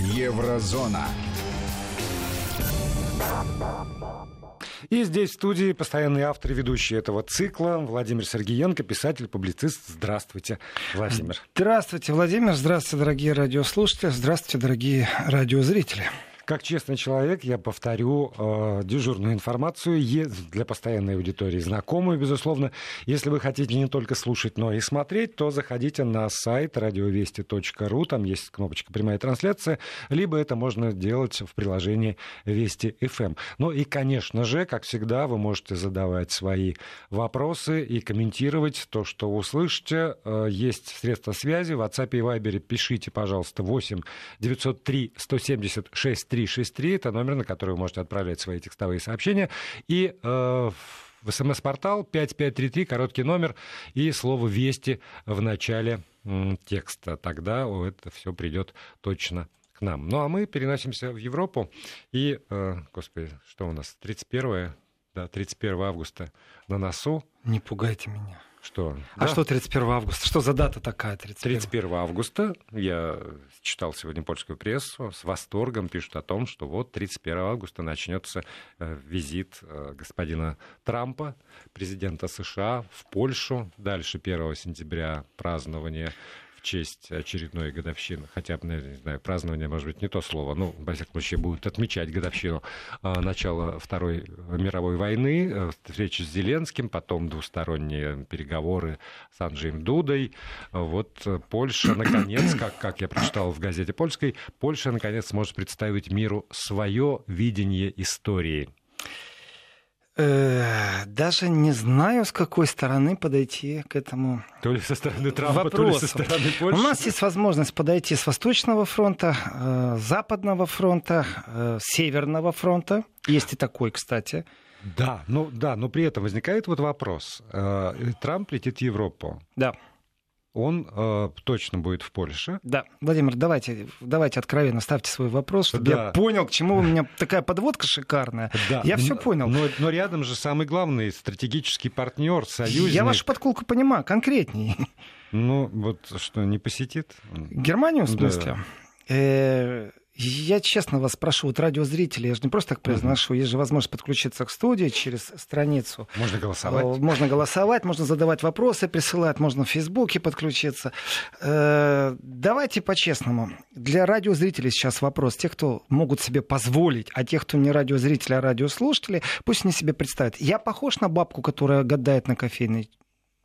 Еврозона. И здесь в студии постоянный автор и ведущий этого цикла Владимир Сергеенко, писатель, публицист. Здравствуйте, Владимир. Здравствуйте, Владимир. Здравствуйте, дорогие радиослушатели. Здравствуйте, дорогие радиозрители. Как честный человек, я повторю э, дежурную информацию для постоянной аудитории, знакомую, безусловно. Если вы хотите не только слушать, но и смотреть, то заходите на сайт радиовести.ру, там есть кнопочка «Прямая трансляция», либо это можно делать в приложении Вести FM. Эм». Ну и, конечно же, как всегда, вы можете задавать свои вопросы и комментировать то, что услышите. Э, есть средства связи, в WhatsApp и Viber пишите, пожалуйста, 8 903 170 63 6363, это номер, на который вы можете отправлять свои текстовые сообщения. И э, в смс-портал 5533, короткий номер, и слово «Вести» в начале текста. Тогда это все придет точно к нам. Ну а мы переносимся в Европу. И, э, господи, что у нас? 31, да, 31 августа на носу. Не пугайте меня. Что? А да? что 31 августа? Что за дата такая? 31? 31 августа я читал сегодня польскую прессу, с восторгом пишут о том, что вот 31 августа начнется э, визит э, господина Трампа, президента США, в Польшу. Дальше 1 сентября празднование в честь очередной годовщины, хотя бы, не знаю, празднование, может быть, не то слово, но, во всяком случае, будут отмечать годовщину а, начала Второй мировой войны, э, встречи с Зеленским, потом двусторонние переговоры с Анджеем Дудой. Вот Польша, наконец, как, как я прочитал в газете польской, Польша, наконец, сможет представить миру свое видение истории. Э, даже не знаю, с какой стороны подойти к этому То ли со стороны Трампа, вопросу. то ли со стороны Польши. У нас есть возможность подойти с Восточного фронта, э, Западного фронта, э, Северного фронта. Есть и такой, кстати. Да, ну да, но при этом возникает вот вопрос. Трамп летит в Европу. Да он э, точно будет в Польше. Да, Владимир, давайте, давайте откровенно ставьте свой вопрос, чтобы да. я понял, к чему у меня такая подводка шикарная. Да. Я все понял. Но, но рядом же самый главный стратегический партнер, союзник. Я вашу подколку понимаю, конкретнее. Ну, вот что, не посетит? Германию, в смысле? Да. Э, я честно вас прошу, вот радиозрители, я же не просто так произношу, есть же возможность подключиться к студии через страницу. Можно голосовать. Э, можно голосовать, можно задавать вопросы, присылать, можно в Фейсбуке подключиться. Э, давайте по-честному. Для радиозрителей сейчас вопрос. Те, кто могут себе позволить, а тех, кто не радиозрители, а радиослушатели, пусть они себе представят. Я похож на бабку, которая гадает на кофейной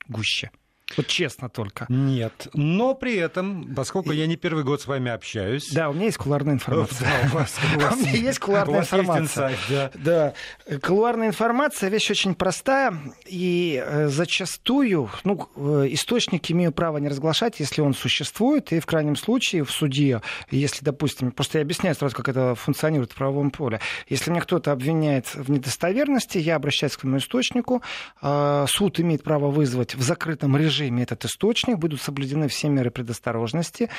гуще? Вот честно только. Нет. Но при этом, поскольку я не первый год с вами общаюсь... Да, у меня есть кулуарная информация. Да, у вас, у меня есть кулуарная информация. Да. Кулуарная информация вещь очень простая. И э, зачастую, ну, э, источник имею право не разглашать, если он существует. И в крайнем случае в суде, если, допустим, просто я объясняю сразу, как это функционирует в правовом поле. Если меня кто-то обвиняет в недостоверности, я обращаюсь к своему источнику. А, суд имеет право вызвать в закрытом режиме режиме этот источник, будут соблюдены все меры предосторожности,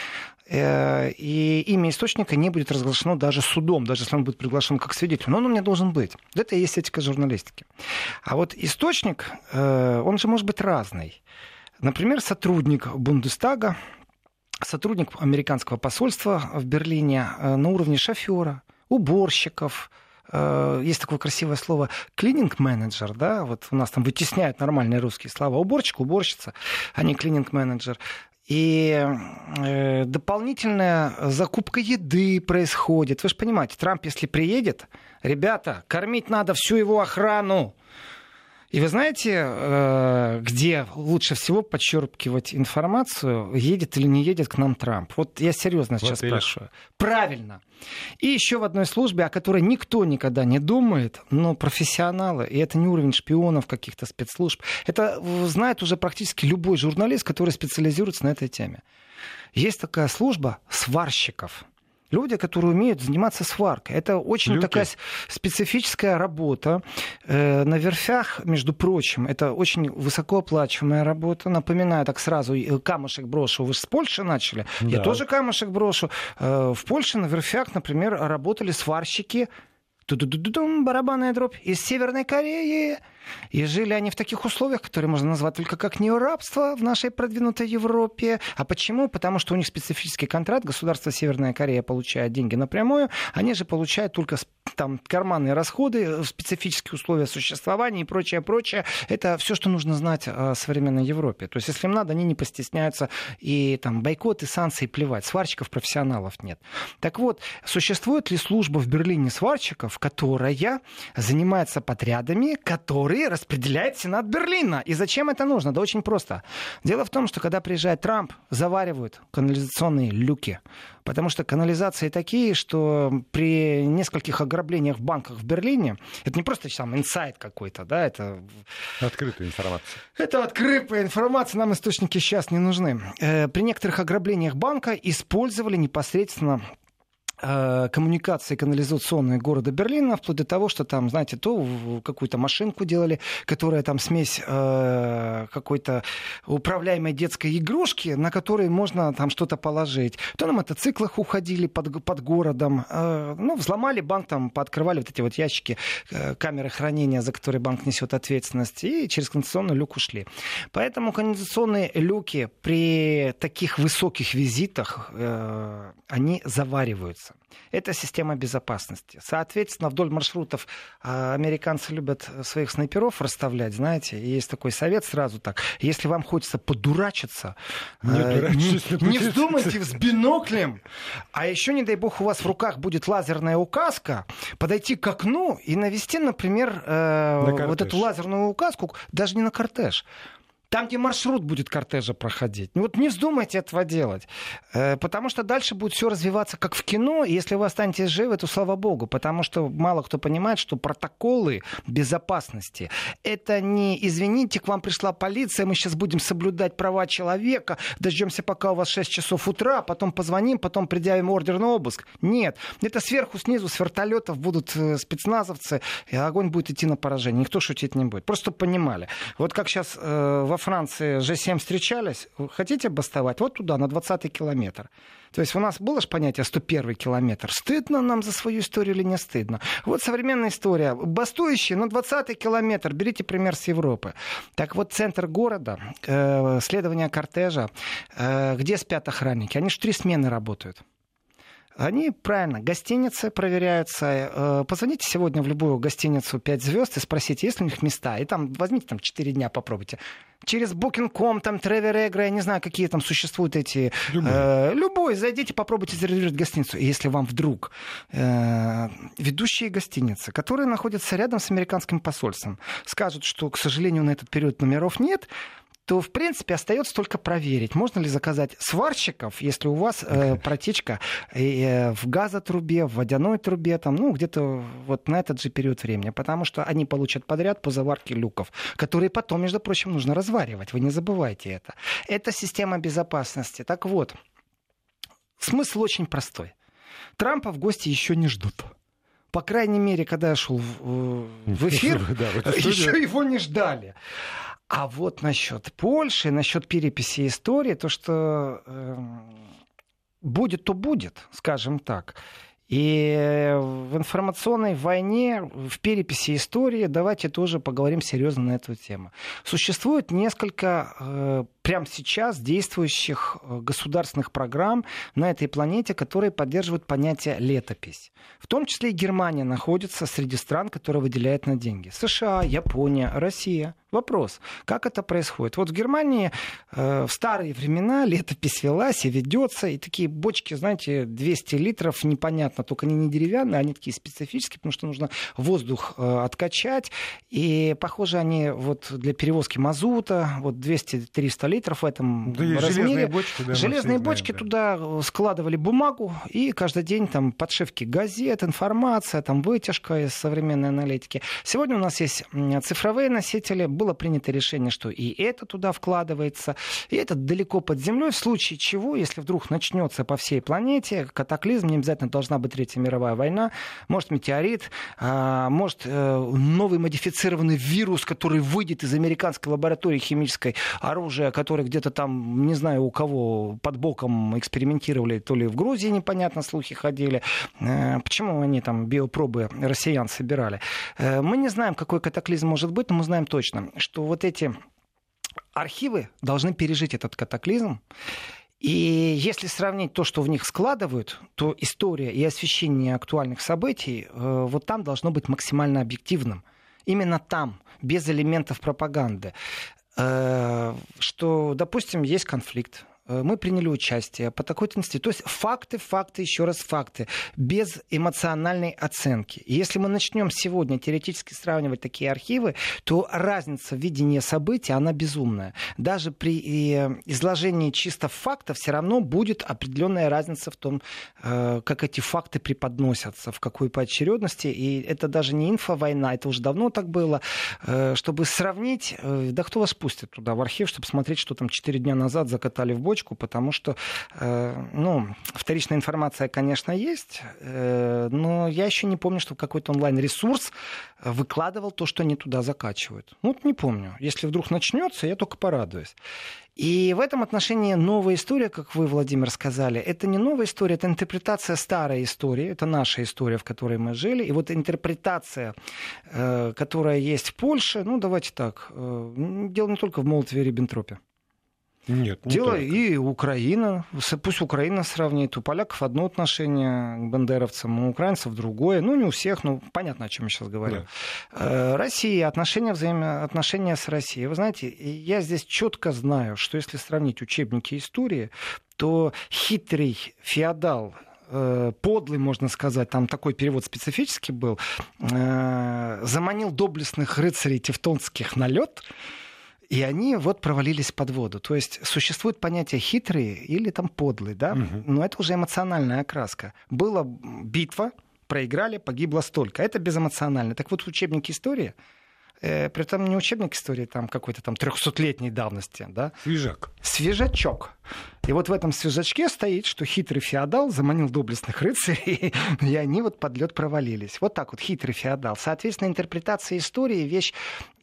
э, и имя источника не будет разглашено даже судом, даже если он будет приглашен как свидетель. Но он у меня должен быть. Это и есть этика журналистики. А вот источник, э, он же может быть разный. Например, сотрудник Бундестага, сотрудник американского посольства в Берлине э, на уровне шофера, уборщиков, есть такое красивое слово клининг-менеджер, да, вот у нас там вытесняют нормальные русские слова. Уборщик, уборщица, а не клининг-менеджер. И э, дополнительная закупка еды происходит. Вы же понимаете, Трамп, если приедет, ребята, кормить надо всю его охрану. И вы знаете, э, где лучше всего подчеркивать информацию, едет или не едет к нам Трамп? Вот я серьезно сейчас спрашиваю. Правильно. И еще в одной службе, о которой никто никогда не думает, но профессионалы, и это не уровень шпионов каких-то спецслужб, это знает уже практически любой журналист, который специализируется на этой теме. Есть такая служба сварщиков – Люди, которые умеют заниматься сваркой. Это очень Люди. такая специфическая работа. Э, на верфях, между прочим, это очень высокооплачиваемая работа. Напоминаю так сразу, камушек брошу. Вы же с Польши начали. Да. Я тоже камушек брошу. Э, в Польше на верфях, например, работали сварщики ту-ду-ду-дум, барабанная дробь, из Северной Кореи. И жили они в таких условиях, которые можно назвать только как неорабство в нашей продвинутой Европе. А почему? Потому что у них специфический контракт. Государство Северная Корея получает деньги напрямую. Они же получают только там карманные расходы, специфические условия существования и прочее, прочее. Это все, что нужно знать о современной Европе. То есть, если им надо, они не постесняются и там бойкоты, санкции плевать. Сварщиков профессионалов нет. Так вот, существует ли служба в Берлине сварщиков, которая занимается подрядами, которые распределяет Сенат Берлина? И зачем это нужно? Да очень просто. Дело в том, что когда приезжает Трамп, заваривают канализационные люки. Потому что канализации такие, что при нескольких ограблениях в банках в Берлине, это не просто сам инсайт какой-то, да, это... Открытая информация. Это открытая информация, нам источники сейчас не нужны. Э, при некоторых ограблениях банка использовали непосредственно коммуникации канализационные города Берлина, вплоть до того, что там, знаете, то какую-то машинку делали, которая там смесь э, какой-то управляемой детской игрушки, на которой можно там что-то положить. То на мотоциклах уходили под, под городом, э, ну, взломали банк, там, пооткрывали вот эти вот ящики, э, камеры хранения, за которые банк несет ответственность, и через канализационный люк ушли. Поэтому канализационные люки при таких высоких визитах, э, они завариваются. Это система безопасности. Соответственно, вдоль маршрутов а, американцы любят своих снайперов расставлять, знаете, и есть такой совет сразу так. Если вам хочется подурачиться, не, э, не, не вздумайте с биноклем, а еще, не дай бог, у вас в руках будет лазерная указка, подойти к окну и навести, например, э, вот эту лазерную указку даже не на кортеж, там, где маршрут будет кортежа проходить. Ну вот не вздумайте этого делать. Э, потому что дальше будет все развиваться как в кино. И если вы останетесь живы, то слава богу. Потому что мало кто понимает, что протоколы безопасности это не извините, к вам пришла полиция, мы сейчас будем соблюдать права человека, дождемся, пока у вас 6 часов утра, потом позвоним, потом предъявим ордер на обыск. Нет. Это сверху, снизу, с вертолетов будут э, спецназовцы, и огонь будет идти на поражение. Никто шутить не будет. Просто понимали. Вот как сейчас э, во Франции G7 встречались, хотите бастовать? Вот туда, на 20-й километр. То есть у нас было же понятие 101 километр. Стыдно нам за свою историю или не стыдно? Вот современная история. Бастующие на 20-й километр. Берите пример с Европы. Так вот, центр города, э, следование кортежа, э, где спят охранники? Они же три смены работают. Они, правильно, гостиницы проверяются. Э, позвоните сегодня в любую гостиницу 5 звезд и спросите, есть ли у них места. И там возьмите там 4 дня, попробуйте. Через Booking.com, там Travel Egg, я не знаю, какие там существуют эти... Любой. Э, любой. Зайдите, попробуйте зарезервировать гостиницу. И если вам вдруг э, ведущие гостиницы, которые находятся рядом с американским посольством, скажут, что, к сожалению, на этот период номеров нет, то, в принципе, остается только проверить, можно ли заказать сварщиков, если у вас э, протечка э, в газотрубе, в водяной трубе, там, ну, где-то вот на этот же период времени, потому что они получат подряд по заварке люков, которые потом, между прочим, нужно разваривать, вы не забывайте это. Это система безопасности. Так вот, смысл очень простой. Трампа в гости еще не ждут по крайней мере, когда я шел в, в эфир, еще его не ждали. А вот насчет Польши, насчет переписи истории, то, что э, будет, то будет, скажем так. И в информационной войне, в переписи истории, давайте тоже поговорим серьезно на эту тему. Существует несколько э, прямо сейчас действующих э, государственных программ на этой планете, которые поддерживают понятие летопись. В том числе и Германия находится среди стран, которые выделяют на деньги. США, Япония, Россия. Вопрос, как это происходит? Вот в Германии э, в старые времена летопись велась и ведется, и такие бочки, знаете, 200 литров, непонятно, только они не деревянные, они такие специфические, потому что нужно воздух э, откачать, и похоже они вот для перевозки мазута, вот 200-300 литров в этом да размере. Железные бочки, да, железные бочки знаем, да. туда складывали бумагу, и каждый день там подшивки газет, информация, там вытяжка из современной аналитики. Сегодня у нас есть цифровые носители, было принято решение, что и это туда вкладывается, и это далеко под землей, в случае чего, если вдруг начнется по всей планете катаклизм, не обязательно должна быть Третья мировая война, может метеорит, а, может э, новый модифицированный вирус, который выйдет из американской лаборатории химической оружия, которые где-то там, не знаю у кого, под боком экспериментировали, то ли в Грузии непонятно слухи ходили. Э, почему они там биопробы россиян собирали? Э, мы не знаем, какой катаклизм может быть, но мы знаем точно, что вот эти архивы должны пережить этот катаклизм. И если сравнить то, что в них складывают, то история и освещение актуальных событий э, вот там должно быть максимально объективным. Именно там, без элементов пропаганды. Э, что, допустим, есть конфликт, мы приняли участие по такой-то институции. То есть факты, факты, еще раз факты, без эмоциональной оценки. И если мы начнем сегодня теоретически сравнивать такие архивы, то разница в видении событий, она безумная. Даже при э, изложении чисто фактов все равно будет определенная разница в том, э, как эти факты преподносятся, в какой поочередности. И это даже не инфовойна, это уже давно так было. Чтобы сравнить, да кто вас пустит туда, в архив, чтобы смотреть, что там 4 дня назад закатали в бочку, цепочку, потому что, э, ну, вторичная информация, конечно, есть, э, но я еще не помню, что какой-то онлайн-ресурс выкладывал то, что они туда закачивают. Ну, вот не помню. Если вдруг начнется, я только порадуюсь. И в этом отношении новая история, как вы, Владимир, сказали, это не новая история, это интерпретация старой истории, это наша история, в которой мы жили. И вот интерпретация, э, которая есть в Польше, ну, давайте так, дело не только в Молотове и Риббентропе. Нет, не Дело только. и Украина. Пусть Украина сравнит. У поляков одно отношение к бандеровцам, у украинцев другое. Ну, не у всех, но понятно, о чем я сейчас говорю. Да. Э, Россия, отношения, взаимоотношения с Россией. Вы знаете, я здесь четко знаю, что если сравнить учебники истории, то хитрый феодал э, подлый, можно сказать, там такой перевод специфический был, э, заманил доблестных рыцарей тевтонских на лед, и они вот провалились под воду. То есть существует понятие хитрые или там подлые, да? Угу. Но это уже эмоциональная окраска. Была битва, проиграли, погибло столько. Это безэмоционально. Так вот в учебнике истории при этом не учебник истории там какой-то там трехсотлетней давности, да? Свежак. Свежачок. И вот в этом свежачке стоит, что хитрый феодал заманил доблестных рыцарей, и они вот под лед провалились. Вот так вот хитрый феодал. Соответственно, интерпретация истории вещь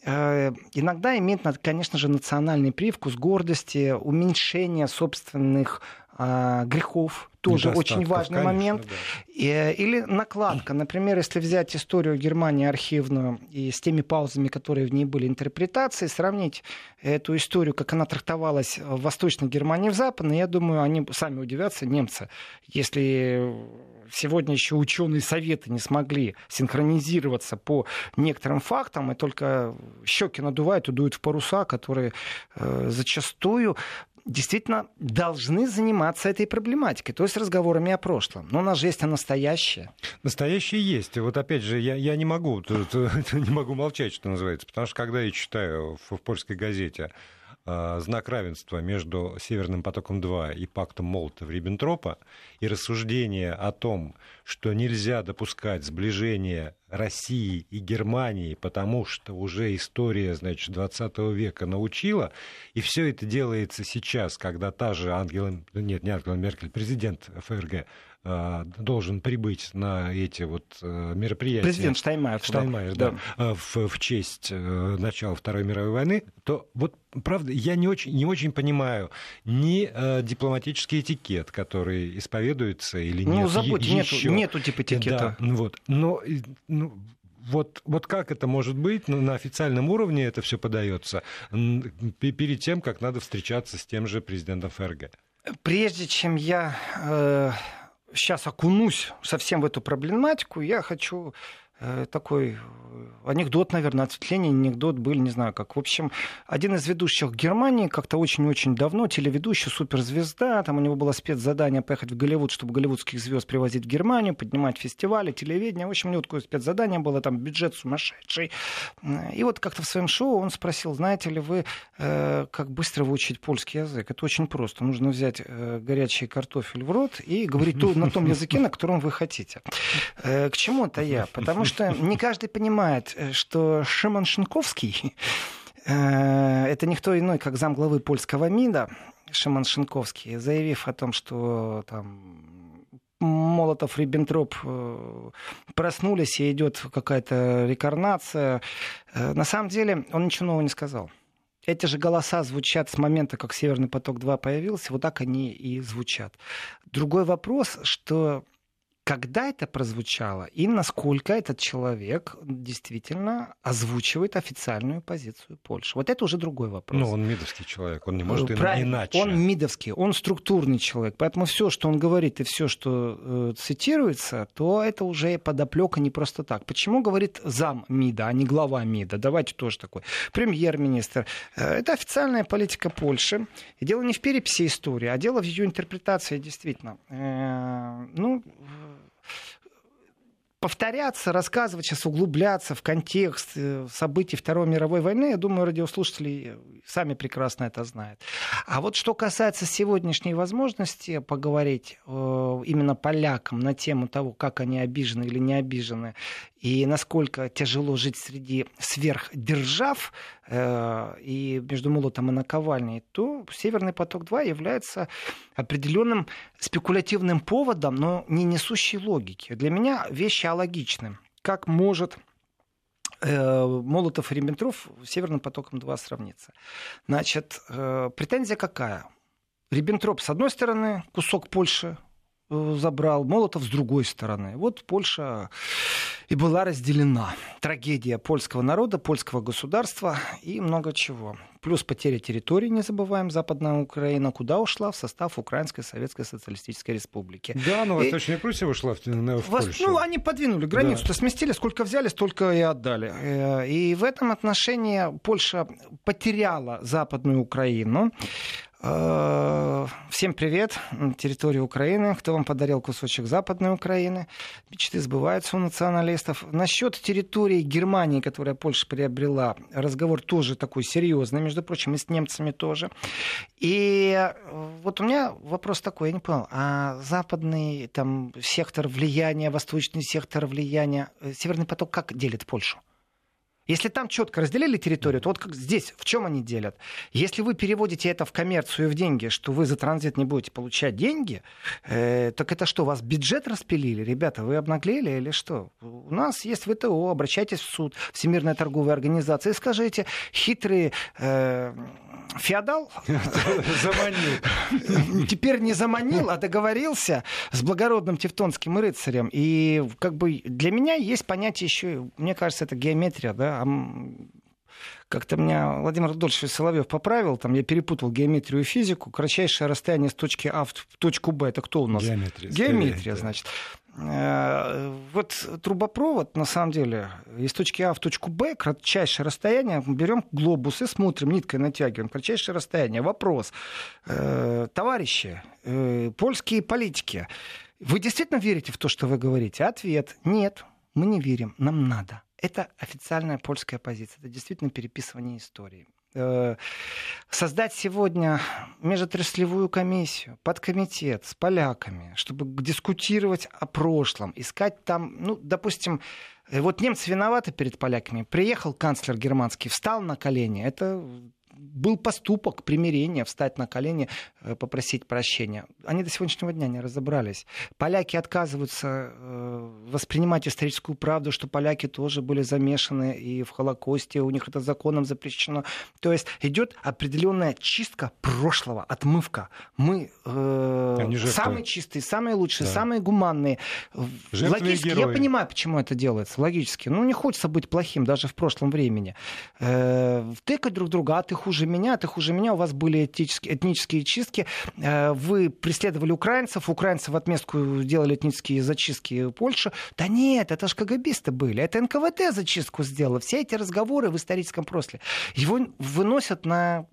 э, иногда имеет, конечно же, национальный привкус гордости, уменьшение собственных э, грехов, тоже очень важный конечно, момент. Да. Или накладка. Например, если взять историю Германии архивную и с теми паузами, которые в ней были, интерпретации, сравнить эту историю, как она трактовалась в Восточной Германии и в Западной, я думаю, они сами удивятся, немцы, если сегодня еще ученые советы не смогли синхронизироваться по некоторым фактам, и только щеки надувают и дуют в паруса, которые э, зачастую действительно должны заниматься этой проблематикой, то есть разговорами о прошлом. Но у нас же есть и настоящее. Настоящее есть. Вот опять же, я, я не могу, тут, не могу молчать, что называется, потому что когда я читаю в, в польской газете Э, знак равенства между Северным потоком-2 и пактом Молотова-Риббентропа и рассуждение о том, что нельзя допускать сближение России и Германии, потому что уже история, значит, 20 века научила, и все это делается сейчас, когда та же Ангела, нет, не Ангела Меркель, президент ФРГ а, должен прибыть на эти вот э, мероприятия. Президент Штайнмайер. Штайнмайер, да, да. А, в, в честь э, начала Второй мировой войны, то вот правда, я не очень, не очень понимаю ни э, дипломатический этикет, который исповедуется или ну, нет. Ну, забудь, нету, нету типа этикета. Да, вот. Но ну, вот, вот как это может быть ну, на официальном уровне это все подается перед тем, как надо встречаться с тем же президентом ФРГ? Прежде чем я э, сейчас окунусь совсем в эту проблематику, я хочу такой э, анекдот, наверное, ответвление, анекдот был, не знаю как. В общем, один из ведущих Германии как-то очень-очень давно, телеведущий, суперзвезда, там у него было спецзадание поехать в Голливуд, чтобы голливудских звезд привозить в Германию, поднимать фестивали, телевидение. В общем, у него такое спецзадание было, там бюджет сумасшедший. И вот как-то в своем шоу он спросил, знаете ли вы, э, как быстро выучить польский язык? Это очень просто. Нужно взять горячий картофель в рот и говорить на том языке, на котором вы хотите. К чему это я? Потому что что не каждый понимает, э, что Шимон Шинковский э, это никто иной, как замглавы польского МИДа, Шимон Шинковский, заявив о том, что там Молотов, Риббентроп э, проснулись и идет какая-то рекорнация. На самом деле он ничего нового не сказал. эти же голоса звучат с момента, как Северный поток-2 появился, вот так они и звучат. Другой вопрос, что когда это прозвучало и насколько этот человек действительно озвучивает официальную позицию Польши. Вот это уже другой вопрос. Ну, он мидовский человек, он не может иначе. Он мидовский, он структурный человек, поэтому все, что он говорит и все, что э, цитируется, то это уже подоплека не просто так. Почему говорит зам МИДа, а не глава МИДа? Давайте тоже такой. Премьер-министр. Э, это официальная политика Польши. И дело не в переписи истории, а дело в ее интерпретации действительно. Э, ну, повторяться, рассказывать, сейчас углубляться в контекст э, событий Второй мировой войны, я думаю, радиослушатели сами прекрасно это знают. А вот что касается сегодняшней возможности поговорить э, именно полякам на тему того, как они обижены или не обижены, и насколько тяжело жить среди сверхдержав э, и между молотом и наковальней, то Северный поток-2 является определенным спекулятивным поводом, но не несущей логики. Для меня вещи алогичны. Как может э, Молотов и Риббентроп Северным потоком-2 сравниться? Значит, э, претензия какая? Риббентроп, с одной стороны, кусок Польши забрал, Молотов с другой стороны. Вот Польша и была разделена. Трагедия польского народа, польского государства и много чего. Плюс потеря территории, не забываем, Западная Украина, куда ушла? В состав Украинской Советской Социалистической Республики. Да, но Восточная и... Пруссия ушла в, в Польшу. Ну, они подвинули границу, да. сместили, сколько взяли, столько и отдали. Э, и в этом отношении Польша потеряла Западную Украину. Э, всем привет, территория Украины. Кто вам подарил кусочек Западной Украины? Мечты сбываются у националистов. Насчет территории Германии, которая Польша приобрела, разговор тоже такой серьезный, между прочим, и с немцами тоже. И э, вот у меня вопрос такой, я не понял, а западный там, сектор влияния, восточный сектор влияния, э, Северный поток как делит Польшу? Если там четко разделили территорию, то вот как здесь, в чем они делят? Если вы переводите это в коммерцию и в деньги, что вы за транзит не будете получать деньги, э, так это что, вас бюджет распилили? Ребята, вы обнаглели или что? У нас есть ВТО, обращайтесь в суд, Всемирная торговая организация, и скажите, хитрые э, феодал заманил. Теперь не заманил, а договорился с благородным тевтонским рыцарем. И как бы для меня есть понятие еще, мне кажется, это геометрия, да, как-то меня Владимир Рудольфович Соловьев поправил, там я перепутал геометрию и физику. Кратчайшее расстояние с точки А в точку Б, это кто у нас? Геометрия. Геометрия, значит. Э, вот трубопровод, на самом деле, из точки А в точку Б, кратчайшее расстояние, берем глобус и смотрим, ниткой натягиваем, кратчайшее расстояние. Вопрос. Э, товарищи, э, польские политики, вы действительно верите в то, что вы говорите? Ответ – нет, мы не верим, нам надо. Это официальная польская позиция, это действительно переписывание истории э, создать сегодня межотраслевую комиссию, подкомитет с поляками, чтобы дискутировать о прошлом, искать там, ну, допустим, э, вот немцы виноваты перед поляками. Приехал канцлер германский, встал на колени. Это был поступок примирения, встать на колени, э, попросить прощения. Они до сегодняшнего дня не разобрались. Поляки отказываются э, воспринимать историческую правду, что поляки тоже были замешаны и в Холокосте, у них это законом запрещено. То есть идет определенная чистка прошлого, отмывка. Мы э, самые чистые, самые лучшие, да. самые гуманные. Жертвы Логически я понимаю, почему это делается. Логически. Ну, не хочется быть плохим даже в прошлом времени. Э, втыкать друг друга, а ты хуже меня, ты хуже меня, у вас были этнические, этнические чистки, э, вы преследовали украинцев, украинцы в отместку делали этнические зачистки Польши. Да нет, это же КГБисты были, это НКВД зачистку сделало. Все эти разговоры в историческом прошлом, его выносят на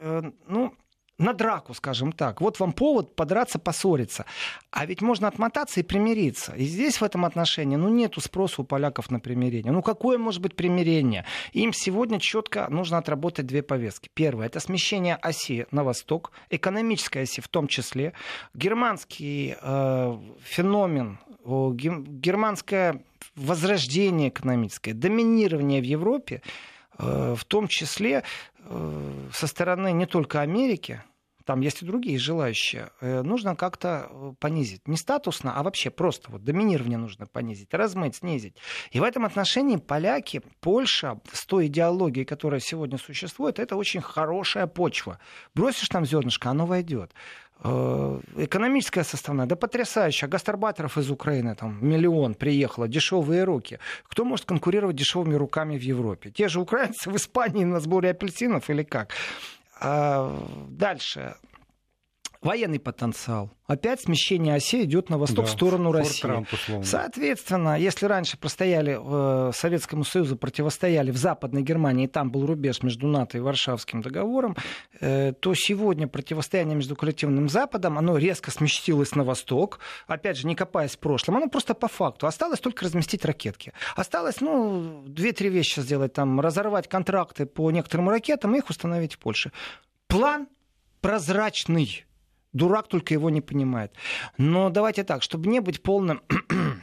э, ну, на драку, скажем так. Вот вам повод подраться, поссориться. А ведь можно отмотаться и примириться. И здесь в этом отношении, ну, нету спроса у поляков на примирение. Ну, какое может быть примирение? Им сегодня четко нужно отработать две повестки. Первое, это смещение оси на восток, экономической оси в том числе. Германский э, феномен, э, германское возрождение экономическое, доминирование в Европе, э, в том числе э, со стороны не только Америки, там есть и другие желающие, э, нужно как-то э, понизить. Не статусно, а вообще просто вот доминирование нужно понизить, размыть, снизить. И в этом отношении поляки, Польша с той идеологией, которая сегодня существует, это очень хорошая почва. Бросишь там зернышко, оно войдет э, экономическая составная, да потрясающая. Гастарбайтеров из Украины там миллион приехало, дешевые руки. Кто может конкурировать дешевыми руками в Европе? Те же украинцы в Испании на сборе апельсинов или как? А, дальше. Военный потенциал. Опять смещение оси идет на восток, да, в сторону России. Трамп, Соответственно, если раньше простояли э, Советскому Союзу, противостояли в Западной Германии, и там был рубеж между НАТО и Варшавским договором, э, то сегодня противостояние между коллективным Западом, оно резко сместилось на восток. Опять же, не копаясь в прошлом, оно просто по факту. Осталось только разместить ракетки. Осталось, ну, две-три вещи сделать, там, разорвать контракты по некоторым ракетам и их установить в Польше. План прозрачный. Дурак только его не понимает. Но давайте так, чтобы не быть полным...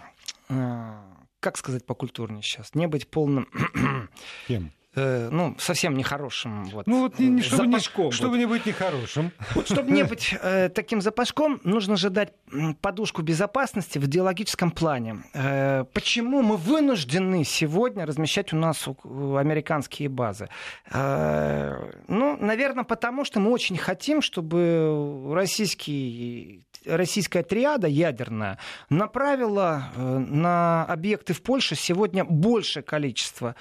Э, как сказать по культурнее сейчас? Не быть полным... Кем? Э, ну, совсем нехорошим. Вот, ну, вот, не, чтобы, запашком. Не, чтобы вот. не быть нехорошим. Вот, чтобы не быть э, таким запашком, нужно же дать подушку безопасности в идеологическом плане. Э, почему мы вынуждены сегодня размещать у нас американские базы? Э, ну, наверное, потому что мы очень хотим, чтобы российский российская триада ядерная направила э, на объекты в Польше сегодня большее количество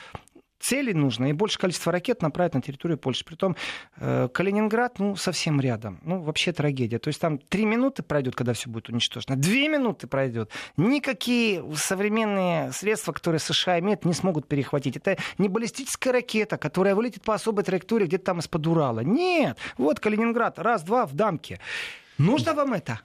целей нужно, и больше количество ракет направить на территорию Польши. Притом э, Калининград, ну, совсем рядом. Ну, вообще трагедия. То есть там три минуты пройдет, когда все будет уничтожено. Две минуты пройдет. Никакие современные средства, которые США имеют, не смогут перехватить. Это не баллистическая ракета, которая вылетит по особой траектории где-то там из-под Урала. Нет. Вот Калининград. Раз, два, в дамке. Нужно вам это?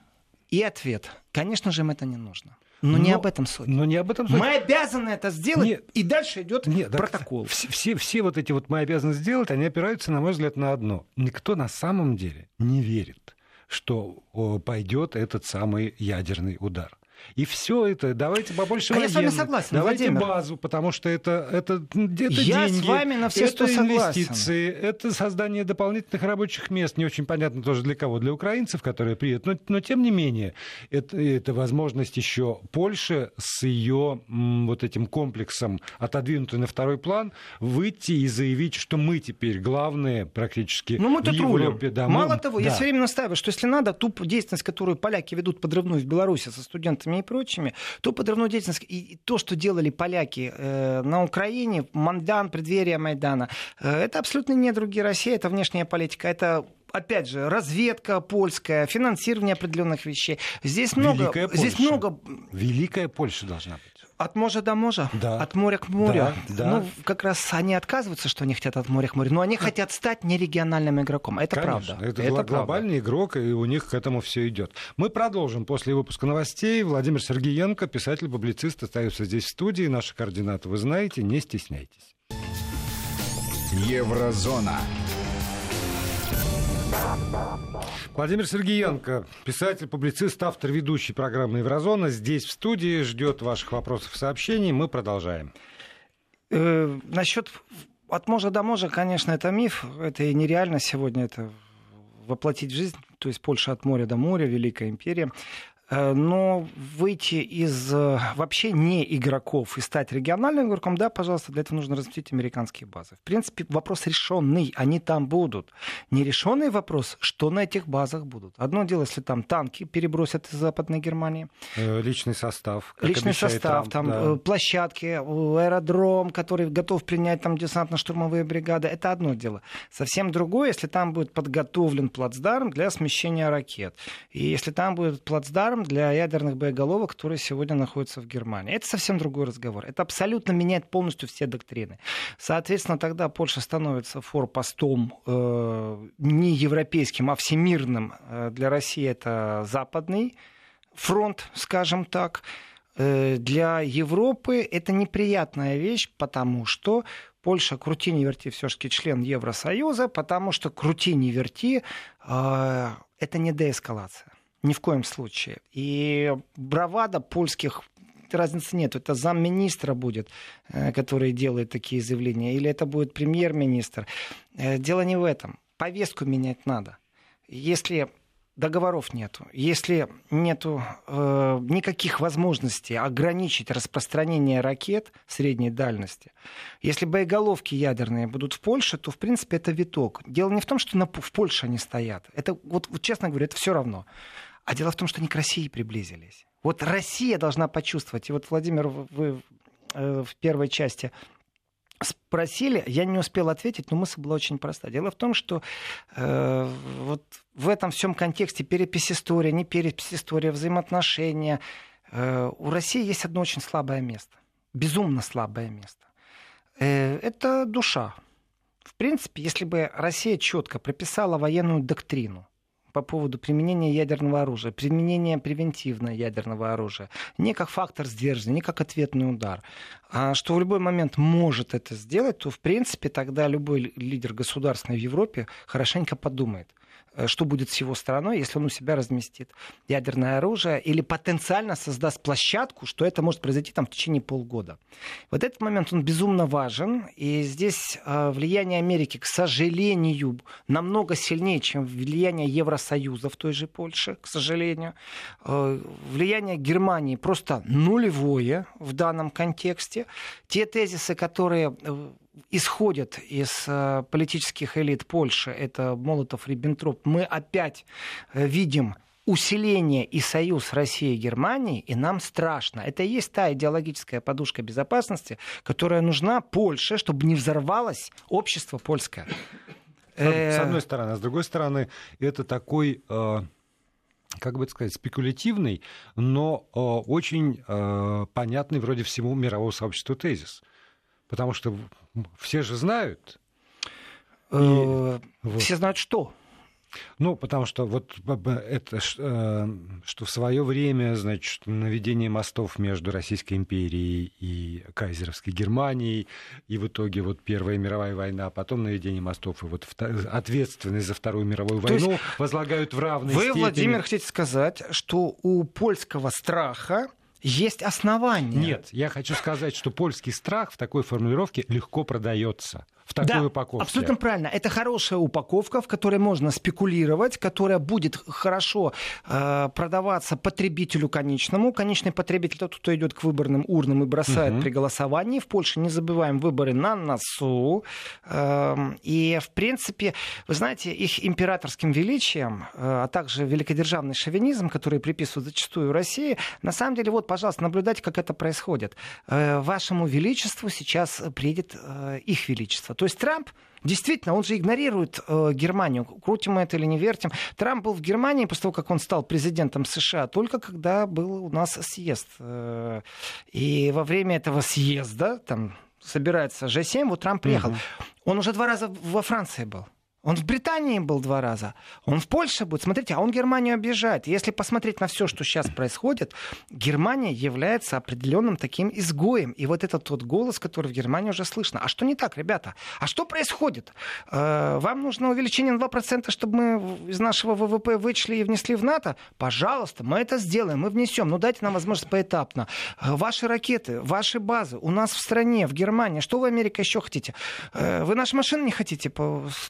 И ответ. Конечно же, им это не нужно. Но, но не об этом суть. Но не об этом суть. Мы обязаны это сделать, нет, и дальше идет нет, протокол. все, все, все вот эти вот мы обязаны сделать, они опираются, на мой взгляд, на одно. Никто на самом деле не верит, что пойдет этот самый ядерный удар. И все это, давайте побольше а военных, я с вами согласен, давайте Владимир. базу, потому что это, это, это я деньги, с вами на все это инвестиции, согласен. это создание дополнительных рабочих мест, не очень понятно тоже для кого, для украинцев, которые приедут, но, но тем не менее, это, это возможность еще Польши с ее вот этим комплексом, отодвинутой на второй план, выйти и заявить, что мы теперь главные практически ну, мы в Европе. Да, Мало мы, того, да. я все время настаиваю, что если надо, ту деятельность, которую поляки ведут подрывную в Беларуси со студентами и прочими, то подрывную деятельность и то, что делали поляки э, на Украине, Мандан, преддверие Майдана, э, это абсолютно не другие России, это внешняя политика, это опять же, разведка польская, финансирование определенных вещей. Здесь много, здесь много. Великая Польша должна быть. От моря до моря, да. от моря к морю. Да, да. Ну, как раз они отказываются, что они хотят от моря к морю, но они хотят стать нерегиональным игроком. Это Конечно, правда. Это, это глобальный правда. игрок, и у них к этому все идет. Мы продолжим после выпуска новостей. Владимир Сергеенко, писатель-публицист, остается здесь в студии. Наши координаты вы знаете, не стесняйтесь. Еврозона. Владимир Сергеенко, писатель, публицист, автор ведущей программы «Еврозона». Здесь в студии ждет ваших вопросов и сообщений. Мы продолжаем. Э, насчет от мужа до мужа, конечно, это миф. Это и нереально сегодня это воплотить в жизнь. То есть Польша от моря до моря, Великая империя. Э, но выйти из э, вообще не игроков и стать региональным игроком, да, пожалуйста, для этого нужно разместить американские базы. В принципе, вопрос решенный, они там будут. Нерешенный вопрос, что на этих базах будут. Одно дело, если там танки перебросят из Западной Германии. Э, личный состав. Личный состав, Трамп, там да. площадки, аэродром, который готов принять там десантно-штурмовые бригады. Это одно дело. Совсем другое, если там будет подготовлен плацдарм для смещения ракет. И если там будет плацдарм ударом для ядерных боеголовок, которые сегодня находятся в Германии. Это совсем другой разговор. Это абсолютно меняет полностью все доктрины. Соответственно, тогда Польша становится форпостом э, не европейским, а всемирным. Э, для России это западный фронт, скажем так. Э, для Европы это неприятная вещь, потому что Польша, крути не верти, все-таки член Евросоюза, потому что крути не верти, э, это не деэскалация. Ни в коем случае. И бравада польских разницы нет. Это замминистра будет, э, который делает такие заявления, или это будет премьер-министр. Э, дело не в этом. Повестку менять надо. если договоров нету, если нету э, никаких возможностей ограничить распространение ракет средней дальности, если боеголовки ядерные будут в Польше, то, в принципе, это виток. Дело не в том, что на, в Польше они стоят. Это, вот, вот, честно говоря, это все равно. А дело в том, что они к России приблизились. Вот Россия должна почувствовать. И вот, Владимир, вы э, в первой части спросили, я не успел ответить, но мысль была очень проста. Дело в том, что э, вот в этом всем контексте перепись истории, не перепись истории, взаимоотношения, э, у России есть одно очень слабое место, безумно слабое место. Э, это душа. В принципе, если бы Россия четко прописала военную доктрину, по поводу применения ядерного оружия, применения превентивного ядерного оружия, не как фактор сдерживания, не как ответный удар, а что в любой момент может это сделать, то в принципе тогда любой лидер государственной в Европе хорошенько подумает – что будет с его страной, если он у себя разместит ядерное оружие или потенциально создаст площадку, что это может произойти там в течение полгода. Вот этот момент, он безумно важен, и здесь э, влияние Америки, к сожалению, намного сильнее, чем влияние Евросоюза в той же Польше, к сожалению. Э, влияние Германии просто нулевое в данном контексте. Те тезисы, которые исходят из э, политических элит Польши, это Молотов, Риббентроп, мы опять э, видим усиление и союз России и Германии, и нам страшно. Это и есть та идеологическая подушка безопасности, которая нужна Польше, чтобы не взорвалось общество польское. С э, одной стороны. А с другой стороны, это такой как бы сказать, спекулятивный, но очень понятный вроде всему мировому сообществу тезис. Потому что все же знают. Э, все знают что? Ну, потому что вот это, э, что в свое время, значит, наведение мостов между Российской империей и кайзеровской Германией, и в итоге вот Первая мировая война, а потом наведение мостов, и вот ответственность за Вторую мировую То войну возлагают в равной вы, степени. Вы, Владимир, хотите сказать, что у польского страха есть основания. Нет, я хочу сказать, что польский страх в такой формулировке легко продается в такой да, упаковке. Абсолютно правильно. Это хорошая упаковка, в которой можно спекулировать, которая будет хорошо э, продаваться потребителю конечному. Конечный потребитель тот, кто идет к выборным урнам и бросает угу. при голосовании. В Польше не забываем выборы на носу. Э, и, в принципе, вы знаете, их императорским величием, э, а также великодержавный шовинизм, который приписывают зачастую России, на самом деле, вот, пожалуйста, наблюдайте, как это происходит. Э, вашему величеству сейчас приедет э, их величество то есть Трамп Действительно, он же игнорирует э, Германию. Крутим мы это или не вертим. Трамп был в Германии после того, как он стал президентом США, только когда был у нас съезд. Э, и во время этого съезда, там собирается G7, вот Трамп приехал. Угу. Он уже два раза во Франции был. Он в Британии был два раза. Он в Польше будет. Смотрите, а он Германию обижает. Если посмотреть на все, что сейчас происходит, Германия является определенным таким изгоем. И вот этот тот голос, который в Германии уже слышно. А что не так, ребята? А что происходит? Э, вам нужно увеличение на 2%, чтобы мы из нашего ВВП вычли и внесли в НАТО? Пожалуйста, мы это сделаем, мы внесем. Но дайте нам возможность поэтапно. Э, ваши ракеты, ваши базы у нас в стране, в Германии. Что вы, Америка, еще хотите? Э, вы наши машины не хотите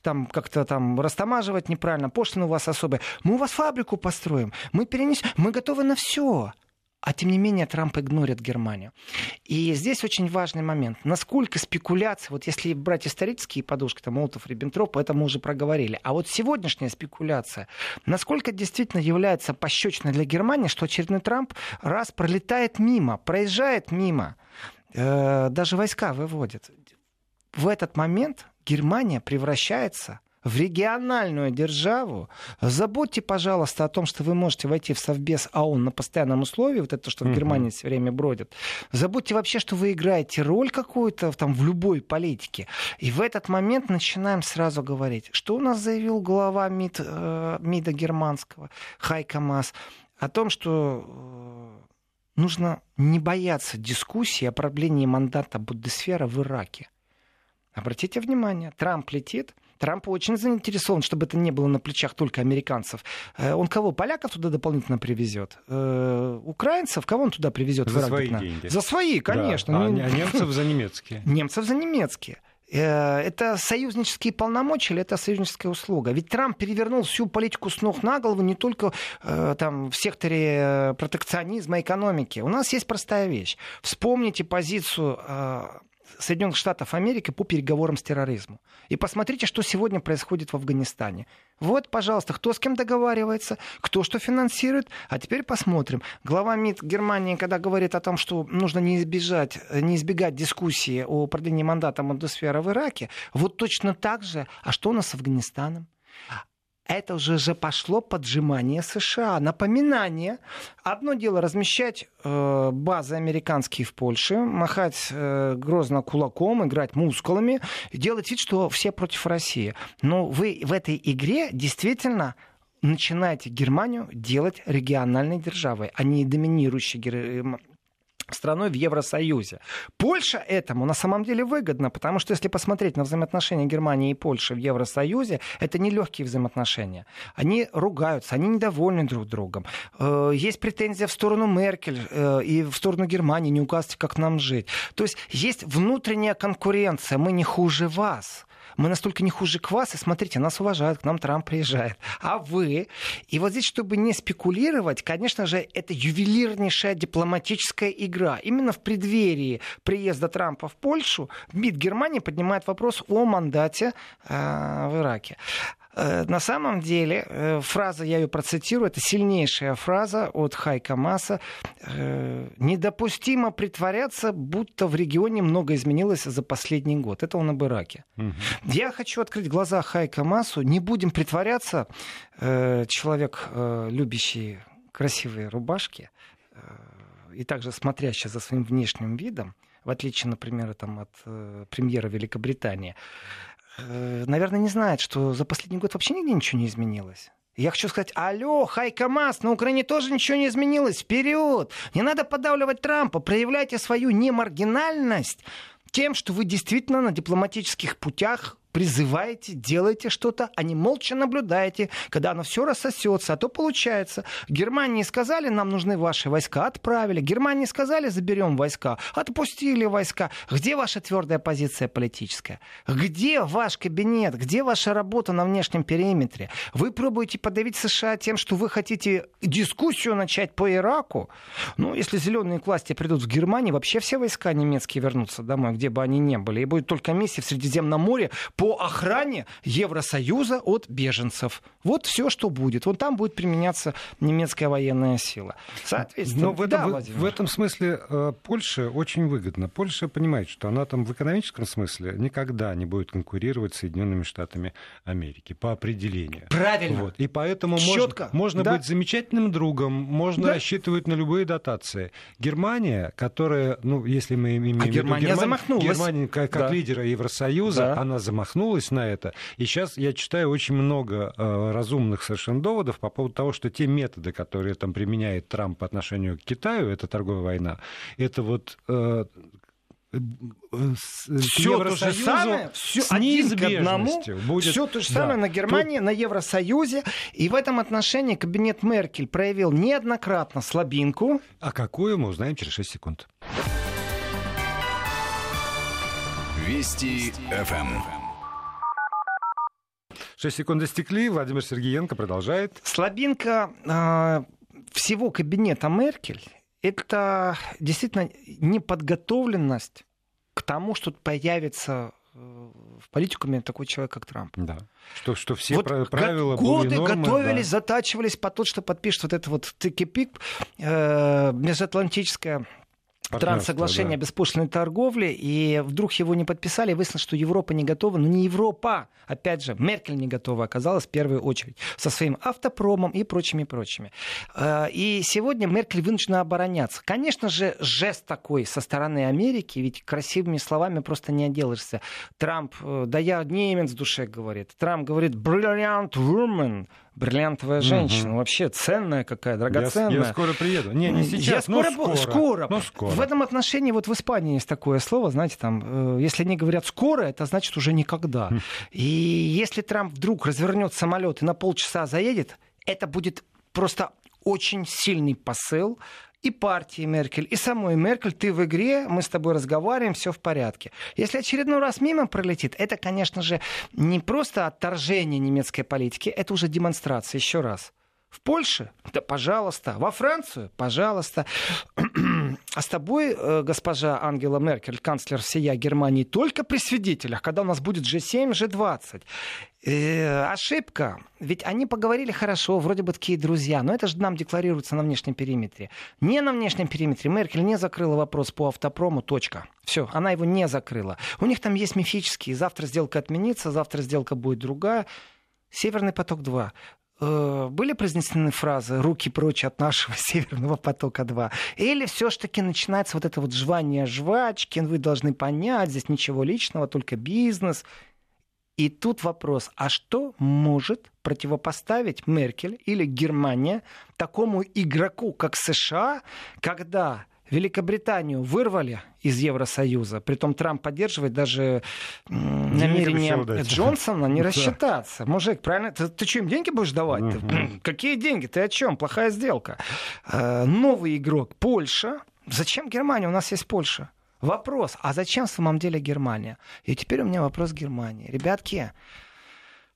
там как как-то там растамаживать неправильно, пошлины у вас особые. Мы у вас фабрику построим, мы перенесем, мы готовы на все. А тем не менее Трамп игнорит Германию. И здесь очень важный момент. Насколько спекуляция, вот если брать исторические подушки, там Молотов, Риббентроп, это мы уже проговорили. А вот сегодняшняя спекуляция, насколько действительно является пощечиной для Германии, что очередной Трамп раз пролетает мимо, проезжает мимо, э, даже войска выводит. В этот момент Германия превращается в региональную державу, забудьте, пожалуйста, о том, что вы можете войти в Совбез АОН на постоянном условии, вот это, что в Германии все время бродит. Забудьте вообще, что вы играете роль какую-то там в любой политике. И в этот момент начинаем сразу говорить, что у нас заявил глава МИД, э, МИДа германского Хайка Мас о том, что э, нужно не бояться дискуссии о продлении мандата Буддесфера в Ираке. Обратите внимание, Трамп летит, Трамп очень заинтересован, чтобы это не было на плечах только американцев. Э, он кого? Поляков туда дополнительно привезет? Э, украинцев? Кого он туда привезет? За свои деньги. За свои, конечно. Да. А, ну, а немцев за немецкие. Немцев за немецкие. Э, это союзнические полномочия или это союзническая услуга? Ведь Трамп перевернул всю политику с ног на голову не только там, в секторе протекционизма экономики. У нас есть простая вещь. Вспомните позицию Соединенных Штатов Америки по переговорам с терроризмом. И посмотрите, что сегодня происходит в Афганистане. Вот, пожалуйста, кто с кем договаривается, кто что финансирует. А теперь посмотрим. Глава МИД Германии, когда говорит о том, что нужно не избежать, не избегать дискуссии о продлении мандата Мандусфера в Ираке, вот точно так же, а что у нас с Афганистаном? Это уже же пошло поджимание США. Напоминание. Одно дело размещать э, базы американские в Польше, махать э, грозно кулаком, играть мускулами, делать вид, что все против России. Но вы в этой игре действительно начинаете Германию делать региональной державой, а не доминирующей страной в Евросоюзе. Польша этому на самом деле выгодно, потому что если посмотреть на взаимоотношения Германии и Польши в Евросоюзе, это не легкие взаимоотношения. Они ругаются, они недовольны друг другом. Э, есть претензия в сторону Меркель э, и в сторону Германии, не указывайте, как нам жить. То есть есть внутренняя конкуренция, мы не хуже вас мы настолько не хуже к вас, и смотрите, нас уважают, к нам Трамп приезжает. А вы? И вот здесь, чтобы не спекулировать, конечно же, это ювелирнейшая дипломатическая игра. Именно в преддверии приезда Трампа в Польшу МИД Германии поднимает вопрос о мандате э, в Ираке. Э, на самом деле, э, фраза, я ее процитирую, это сильнейшая фраза от Хайка Маса. Э, «Недопустимо притворяться, будто в регионе много изменилось за последний год». Это он об Ираке. Угу. Я хочу открыть глаза Хайка Масу. Не будем притворяться. Человек, любящий красивые рубашки, и также смотрящий за своим внешним видом, в отличие, например, там, от премьера Великобритании, наверное, не знает, что за последний год вообще нигде ничего не изменилось. Я хочу сказать, алло, Хайкамас, на Украине тоже ничего не изменилось, вперед! Не надо подавливать Трампа, проявляйте свою немаргинальность тем, что вы действительно на дипломатических путях призываете, делаете что-то, а не молча наблюдаете, когда оно все рассосется. А то получается, Германии сказали, нам нужны ваши войска, отправили. Германии сказали, заберем войска, отпустили войска. Где ваша твердая позиция политическая? Где ваш кабинет? Где ваша работа на внешнем периметре? Вы пробуете подавить США тем, что вы хотите дискуссию начать по Ираку? Ну, если зеленые к власти придут в Германии, вообще все войска немецкие вернутся домой, где бы они ни были. И будет только миссия в Средиземном море по по охране Евросоюза от беженцев. Вот все, что будет. Вот там будет применяться немецкая военная сила. Соответственно, Но в, этом, да, в, в этом смысле э, Польша очень выгодна. Польша понимает, что она там в экономическом смысле никогда не будет конкурировать с Соединенными Штатами Америки по определению. Правильно. Вот. И поэтому Четко. можно, можно да. быть замечательным другом, можно да. рассчитывать на любые дотации. Германия, которая, ну, если мы имеем а в виду Германия Германия, замахнулась. Германия как, как да. лидера Евросоюза, да. она замахнулась замахнулась на это. И сейчас я читаю очень много э, разумных совершенно доводов по поводу того, что те методы, которые там применяет Трамп по отношению к Китаю, это торговая война, это вот э, все то же самое, все с один к одному, будет... все то же самое да. на Германии, Тут... на Евросоюзе. И в этом отношении кабинет Меркель проявил неоднократно слабинку. А какую мы узнаем через 6 секунд. Вести ФМ. 6 секунд истекли. Владимир Сергеенко продолжает. Слабинка э, всего кабинета Меркель — это действительно неподготовленность к тому, что появится э, в политикуме такой человек, как Трамп. Да. Что, что все вот правила годы были нормы, готовились, да. затачивались по то, что подпишет вот это вот тыки-пик э, межатлантическое Транссоглашение да. о беспошлиной торговле, и вдруг его не подписали, выяснилось, что Европа не готова, но не Европа, опять же, Меркель не готова оказалась в первую очередь, со своим автопромом и прочими-прочими. Э, и сегодня Меркель вынуждена обороняться. Конечно же, жест такой со стороны Америки, ведь красивыми словами просто не отделаешься. Трамп, э, да я немец в душе говорит, Трамп говорит, brilliant woman, бриллиантовая женщина. Угу. Вообще ценная какая, драгоценная. Я, я скоро приеду. Не, не сейчас, я скоро, но скоро. скоро. Но скоро. В этом отношении вот в Испании есть такое слово, знаете, там, э, если они говорят скоро, это значит уже никогда. Хм. И если Трамп вдруг развернет самолет и на полчаса заедет, это будет просто очень сильный посыл и партии Меркель, и самой Меркель, ты в игре, мы с тобой разговариваем, все в порядке. Если очередной раз мимо пролетит, это, конечно же, не просто отторжение немецкой политики, это уже демонстрация, еще раз. В Польше? Да, пожалуйста. Во Францию? Пожалуйста. А с тобой, э, госпожа Ангела Меркель, канцлер всея Германии, только при свидетелях, когда у нас будет G7, G20. Э, ошибка. Ведь они поговорили хорошо, вроде бы такие друзья, но это же нам декларируется на внешнем периметре. Не на внешнем периметре. Меркель не закрыла вопрос по автопрому, точка. Все, она его не закрыла. У них там есть мифические. Завтра сделка отменится, завтра сделка будет другая. Северный поток-2. Э, были произнесены фразы «руки прочь от нашего Северного потока-2», или все ж таки начинается вот это вот жвание жвачки, вы должны понять, здесь ничего личного, только бизнес. И тут вопрос, а что может противопоставить Меркель или Германия такому игроку, как США, когда Великобританию вырвали из Евросоюза. Притом Трамп поддерживает даже намерение Джонсона не рассчитаться. Мужик, правильно? Ты, ты что, им деньги будешь давать? Угу. Какие деньги? Ты о чем? Плохая сделка. Э, новый игрок Польша. Зачем Германия? У нас есть Польша. Вопрос, а зачем в самом деле Германия? И теперь у меня вопрос к Германии. Ребятки,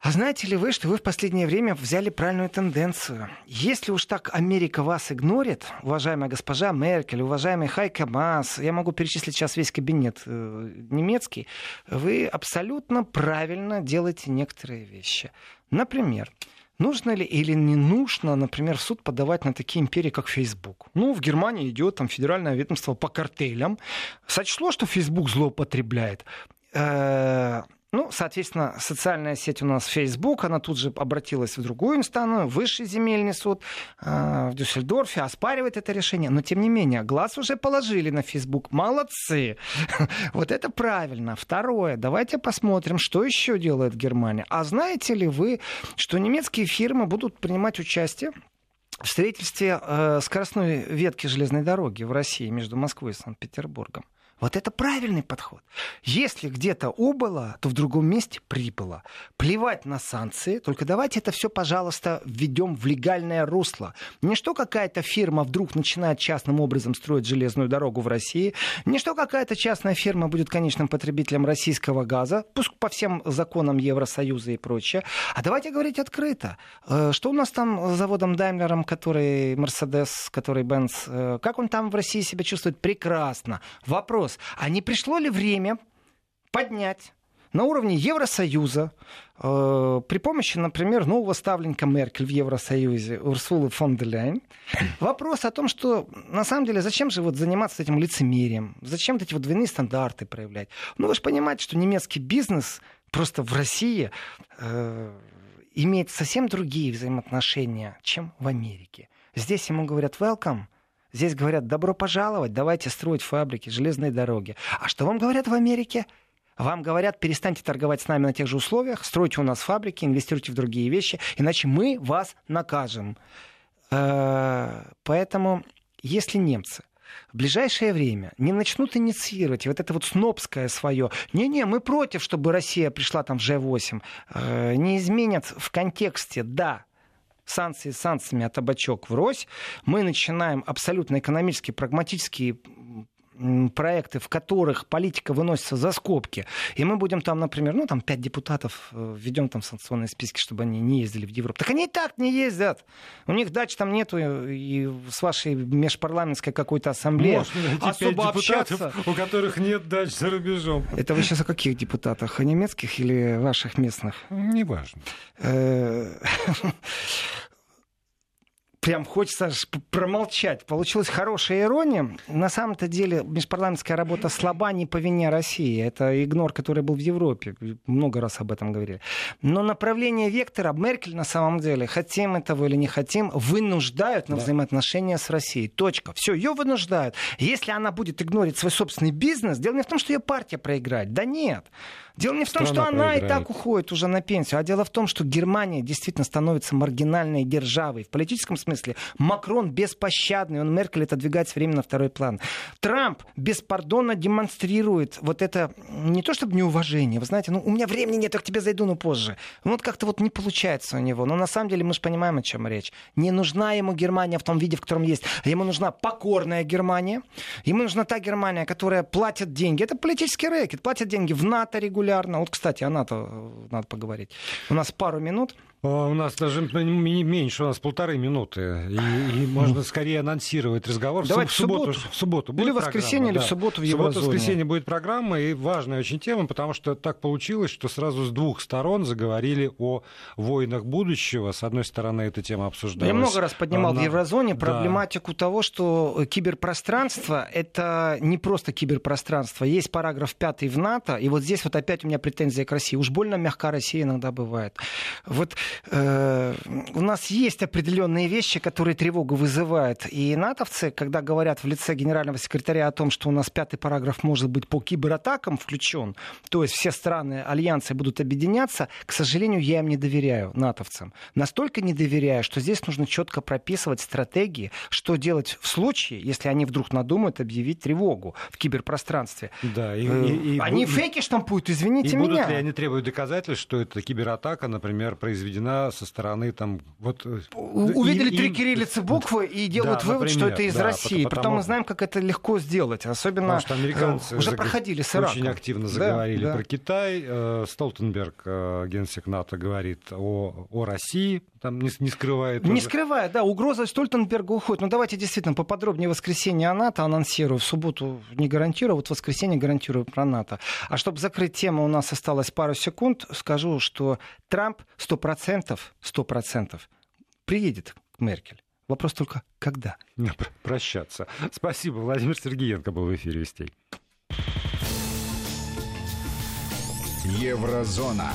а знаете ли вы, что вы в последнее время взяли правильную тенденцию? Если уж так Америка вас игнорит, уважаемая госпожа Меркель, уважаемый Хайка Мас, я могу перечислить сейчас весь кабинет э, немецкий, вы абсолютно правильно делаете некоторые вещи. Например, Нужно ли или не нужно, например, в суд подавать на такие империи, как Facebook? Ну, в Германии идет там федеральное ведомство по картелям. Сочло, что Facebook злоупотребляет. Ну, соответственно, социальная сеть у нас Facebook, она тут же обратилась в другую инстанцию, высший земельный суд э, в Дюссельдорфе, оспаривает это решение. Но, тем не менее, глаз уже положили на Facebook. Молодцы! Вот это правильно. Второе, давайте посмотрим, что еще делает Германия. А знаете ли вы, что немецкие фирмы будут принимать участие в строительстве э, скоростной ветки железной дороги в России между Москвой и Санкт-Петербургом? Вот это правильный подход. Если где-то убыло, то в другом месте прибыло. Плевать на санкции, только давайте это все, пожалуйста, введем в легальное русло. Не что какая-то фирма вдруг начинает частным образом строить железную дорогу в России, не что какая-то частная фирма будет конечным потребителем российского газа, пусть по всем законам Евросоюза и прочее. А давайте говорить открыто. Э, что у нас там с заводом Даймлером, который Mercedes, который Benz, э, как он там в России себя чувствует? Прекрасно. Вопрос вопрос, а не пришло ли время поднять на уровне Евросоюза э, при помощи, например, нового ставленника Меркель в Евросоюзе, Урсулы фон де Ляйн, вопрос о том, что на самом деле зачем же вот заниматься этим лицемерием, зачем эти вот двойные стандарты проявлять. Ну вы же понимаете, что немецкий бизнес просто в России э, имеет совсем другие взаимоотношения, чем в Америке. Здесь ему говорят welcome, Здесь говорят, добро пожаловать, давайте строить фабрики, железные дороги. А что вам говорят в Америке? Вам говорят, перестаньте торговать с нами на тех же условиях, стройте у нас фабрики, инвестируйте в другие вещи, иначе мы вас накажем. Э, поэтому, если немцы в ближайшее время не начнут инициировать вот это вот снобское свое, не-не, мы против, чтобы Россия пришла там в G8, э, не изменят в контексте, да, санкции санкциями, а табачок врозь, мы начинаем абсолютно экономически прагматические проекты, в которых политика выносится за скобки, и мы будем там, например, ну, там, пять депутатов э, введем там санкционные списки, чтобы они не ездили в Европу. Так они и так не ездят. У них дач там нету, и с вашей межпарламентской какой-то ассамблеей Можно найти особо общаться. у которых нет дач за рубежом. Это вы сейчас о каких депутатах? О немецких или ваших местных? Неважно. Прям хочется промолчать. Получилась хорошая ирония. На самом-то деле межпарламентская работа слаба не по вине России. Это игнор, который был в Европе. Много раз об этом говорили. Но направление вектора Меркель на самом деле, хотим этого или не хотим, вынуждают на да. взаимоотношения с Россией. Точка. Все, ее вынуждают. Если она будет игнорить свой собственный бизнес, дело не в том, что ее партия проиграет. Да нет. Дело не в том, что она проиграет. и так уходит уже на пенсию, а дело в том, что Германия действительно становится маргинальной державой. В политическом смысле Макрон беспощадный, он Меркель отодвигает время на второй план. Трамп беспардонно демонстрирует вот это, не то чтобы неуважение, вы знаете, ну у меня времени нет, я к тебе зайду, но позже. Ну, вот как-то вот не получается у него. Но на самом деле мы же понимаем, о чем речь. Не нужна ему Германия в том виде, в котором есть. Ему нужна покорная Германия. Ему нужна та Германия, которая платит деньги. Это политический рэкет. Платит деньги в НАТО регулярно. Вот, кстати, о НАТО э, надо поговорить. У нас пару минут. У нас даже меньше, у нас полторы минуты. И, и можно скорее анонсировать разговор. Давайте в субботу. В субботу будет или в воскресенье, или в субботу в Еврозоне. В воскресенье будет программа, и важная очень тема, потому что так получилось, что сразу с двух сторон заговорили о войнах будущего. С одной стороны, эта тема обсуждалась. Я много раз поднимал Она... в Еврозоне проблематику да. того, что киберпространство — это не просто киберпространство. Есть параграф 5 в НАТО, и вот здесь вот опять у меня претензия к России. Уж больно мягка Россия иногда бывает. Вот э, у нас есть определенные вещи, которые тревогу вызывают. И натовцы, когда говорят в лице генерального секретаря о том, что у нас пятый параграф может быть по кибератакам включен, то есть все страны альянсы будут объединяться, к сожалению, я им не доверяю, натовцам. Настолько не доверяю, что здесь нужно четко прописывать стратегии, что делать в случае, если они вдруг надумают объявить тревогу в киберпространстве. Да, и, э, и, и, они и, фейки штампуют, извините и меня. будут ли они требуют доказательств, что это кибератака, например, произведена проведена со стороны там вот э, увидели и, три кириллицы буквы и делают да, вывод, например, что это из да, России. Потому, Потом мы знаем, как это легко сделать, особенно что американцы уже проходили с Ираком. Очень активно заговорили да, да. про Китай. Э, Столтенберг, э, генсек НАТО, говорит о, о России, там не, не скрывает. Не скрывает, да, угроза Столтенберга уходит. Но давайте действительно поподробнее воскресенье о НАТО анонсирую. В субботу не гарантирую, вот воскресенье гарантирую про НАТО. А чтобы закрыть тему, у нас осталось пару секунд. Скажу, что Трамп 100%, 100% приедет к Меркель. Вопрос только, когда? Прощаться. Спасибо. Владимир Сергеенко был в эфире Вестей. Еврозона.